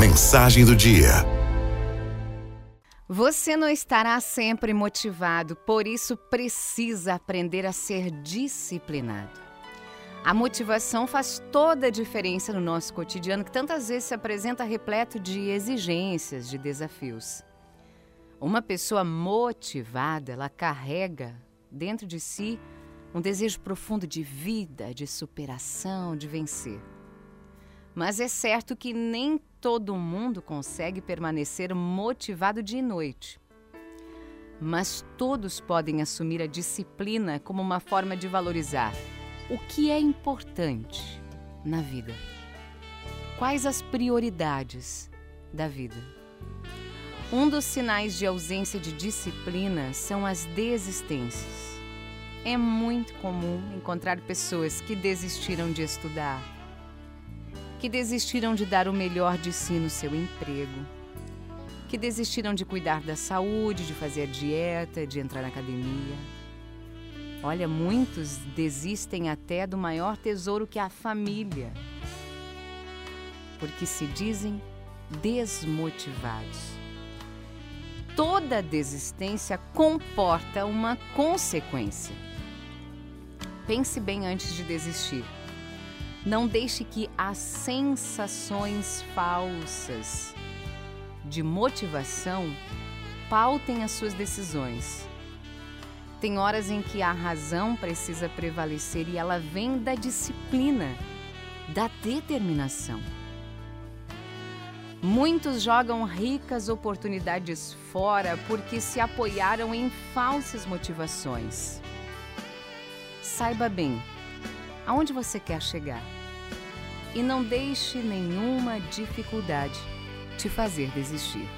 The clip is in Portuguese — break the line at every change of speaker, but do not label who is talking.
Mensagem do dia.
Você não estará sempre motivado, por isso precisa aprender a ser disciplinado. A motivação faz toda a diferença no nosso cotidiano, que tantas vezes se apresenta repleto de exigências, de desafios. Uma pessoa motivada, ela carrega dentro de si um desejo profundo de vida, de superação, de vencer. Mas é certo que nem todo mundo consegue permanecer motivado dia e noite. Mas todos podem assumir a disciplina como uma forma de valorizar o que é importante na vida. Quais as prioridades da vida? Um dos sinais de ausência de disciplina são as desistências. É muito comum encontrar pessoas que desistiram de estudar, que desistiram de dar o melhor de si no seu emprego, que desistiram de cuidar da saúde, de fazer dieta, de entrar na academia. Olha, muitos desistem até do maior tesouro que é a família, porque se dizem desmotivados. Toda desistência comporta uma consequência. Pense bem antes de desistir. Não deixe que as sensações falsas de motivação pautem as suas decisões. Tem horas em que a razão precisa prevalecer e ela vem da disciplina, da determinação. Muitos jogam ricas oportunidades fora porque se apoiaram em falsas motivações. Saiba bem aonde você quer chegar. E não deixe nenhuma dificuldade te fazer desistir.